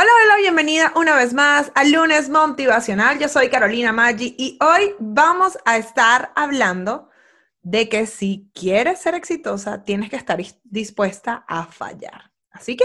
Hola, hola, bienvenida una vez más al lunes motivacional. Yo soy Carolina Maggi y hoy vamos a estar hablando de que si quieres ser exitosa, tienes que estar dispuesta a fallar. Así que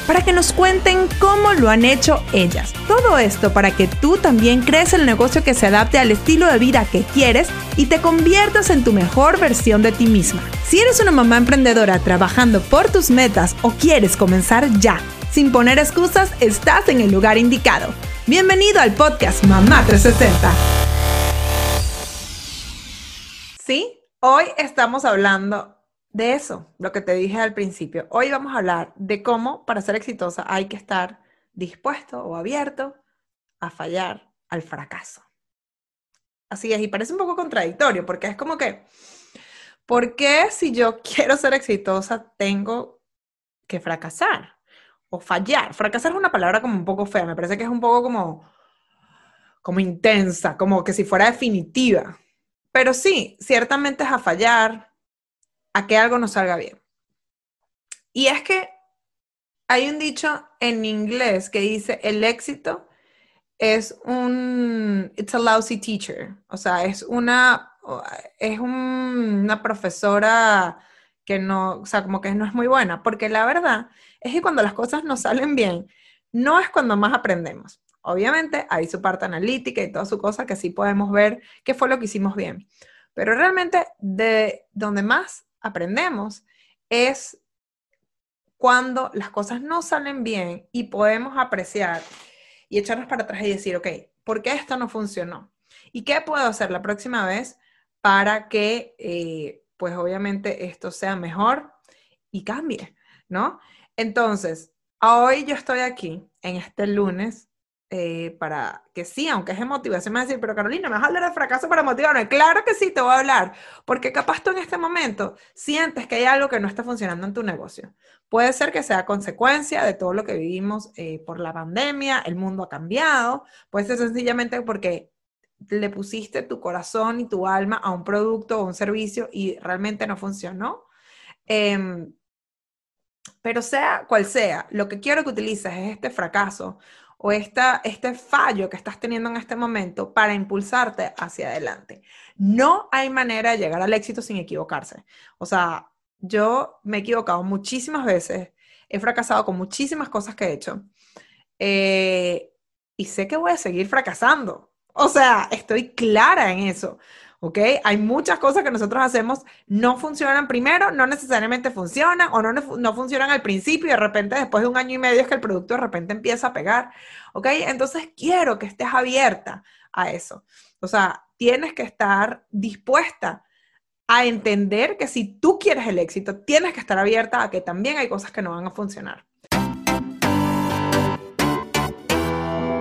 para que nos cuenten cómo lo han hecho ellas. Todo esto para que tú también crees el negocio que se adapte al estilo de vida que quieres y te conviertas en tu mejor versión de ti misma. Si eres una mamá emprendedora trabajando por tus metas o quieres comenzar ya, sin poner excusas, estás en el lugar indicado. Bienvenido al podcast Mamá 360. Sí, hoy estamos hablando de eso, lo que te dije al principio. Hoy vamos a hablar de cómo para ser exitosa hay que estar dispuesto o abierto a fallar al fracaso. Así es, y parece un poco contradictorio, porque es como que, ¿por qué si yo quiero ser exitosa tengo que fracasar o fallar? Fracasar es una palabra como un poco fea, me parece que es un poco como, como intensa, como que si fuera definitiva. Pero sí, ciertamente es a fallar, a que algo no salga bien. Y es que hay un dicho en inglés que dice, el éxito es un, it's a lousy teacher, o sea, es una, es una profesora que no, o sea, como que no es muy buena, porque la verdad es que cuando las cosas no salen bien, no es cuando más aprendemos. Obviamente hay su parte analítica y toda su cosa que sí podemos ver qué fue lo que hicimos bien, pero realmente de donde más aprendemos es cuando las cosas no salen bien y podemos apreciar y echarnos para atrás y decir, ok, ¿por qué esto no funcionó? ¿Y qué puedo hacer la próxima vez para que, eh, pues obviamente, esto sea mejor y cambie, ¿no? Entonces, hoy yo estoy aquí en este lunes eh, para que sí, aunque es emotiva, se me va a decir, pero Carolina, ¿me vas a hablar de fracaso para motivarme? Claro que sí, te voy a hablar, porque capaz tú en este momento sientes que hay algo que no está funcionando en tu negocio. Puede ser que sea consecuencia de todo lo que vivimos eh, por la pandemia, el mundo ha cambiado, puede ser sencillamente porque le pusiste tu corazón y tu alma a un producto o un servicio y realmente no funcionó. Em, pero sea cual sea, lo que quiero que utilices es este fracaso o esta, este fallo que estás teniendo en este momento para impulsarte hacia adelante. No hay manera de llegar al éxito sin equivocarse. O sea, yo me he equivocado muchísimas veces, he fracasado con muchísimas cosas que he hecho eh, y sé que voy a seguir fracasando. O sea, estoy clara en eso. ¿Ok? Hay muchas cosas que nosotros hacemos, no funcionan primero, no necesariamente funcionan o no, no funcionan al principio y de repente después de un año y medio es que el producto de repente empieza a pegar, ¿ok? Entonces quiero que estés abierta a eso. O sea, tienes que estar dispuesta a entender que si tú quieres el éxito, tienes que estar abierta a que también hay cosas que no van a funcionar.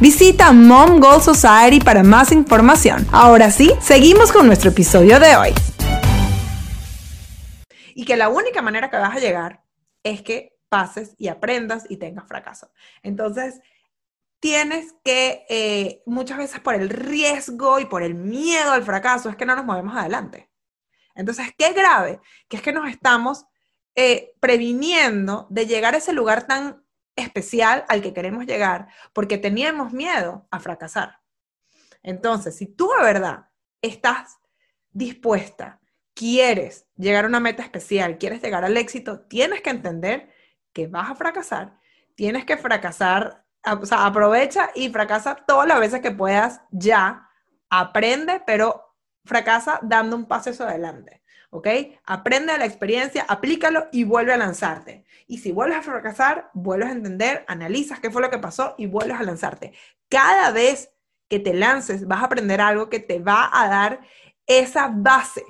Visita Mom Goal Society para más información. Ahora sí, seguimos con nuestro episodio de hoy. Y que la única manera que vas a llegar es que pases y aprendas y tengas fracaso. Entonces, tienes que, eh, muchas veces por el riesgo y por el miedo al fracaso, es que no nos movemos adelante. Entonces, qué grave que es que nos estamos eh, previniendo de llegar a ese lugar tan especial al que queremos llegar porque teníamos miedo a fracasar. Entonces, si tú de verdad estás dispuesta, quieres llegar a una meta especial, quieres llegar al éxito, tienes que entender que vas a fracasar, tienes que fracasar, o sea, aprovecha y fracasa todas las veces que puedas ya, aprende, pero fracasa dando un paso hacia adelante. ¿ok? Aprende de la experiencia, aplícalo y vuelve a lanzarte. Y si vuelves a fracasar, vuelves a entender, analizas qué fue lo que pasó y vuelves a lanzarte. Cada vez que te lances, vas a aprender algo que te va a dar esa base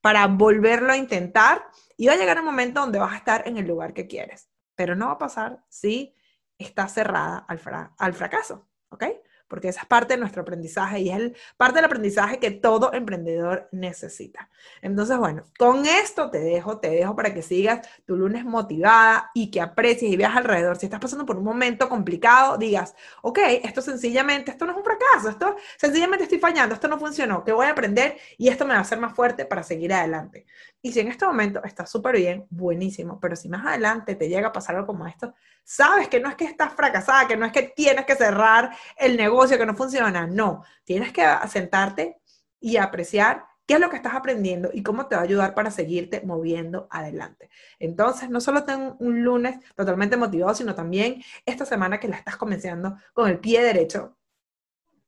para volverlo a intentar y va a llegar un momento donde vas a estar en el lugar que quieres. Pero no va a pasar si estás cerrada al, al fracaso, ¿ok? Porque esa es parte de nuestro aprendizaje y es el, parte del aprendizaje que todo emprendedor necesita. Entonces, bueno, con esto te dejo, te dejo para que sigas tu lunes motivada y que aprecies y veas alrededor. Si estás pasando por un momento complicado, digas, ok, esto sencillamente, esto no es un fracaso, esto sencillamente estoy fallando, esto no funcionó, que voy a aprender y esto me va a hacer más fuerte para seguir adelante. Y si en este momento estás súper bien, buenísimo, pero si más adelante te llega a pasar algo como esto, sabes que no es que estás fracasada, que no es que tienes que cerrar el negocio, que no funciona, no, tienes que sentarte y apreciar qué es lo que estás aprendiendo y cómo te va a ayudar para seguirte moviendo adelante. Entonces, no solo tengo un lunes totalmente motivado, sino también esta semana que la estás comenzando con el pie derecho.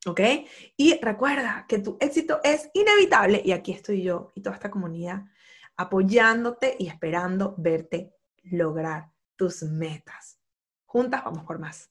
¿Ok? Y recuerda que tu éxito es inevitable y aquí estoy yo y toda esta comunidad apoyándote y esperando verte lograr tus metas. Juntas vamos por más.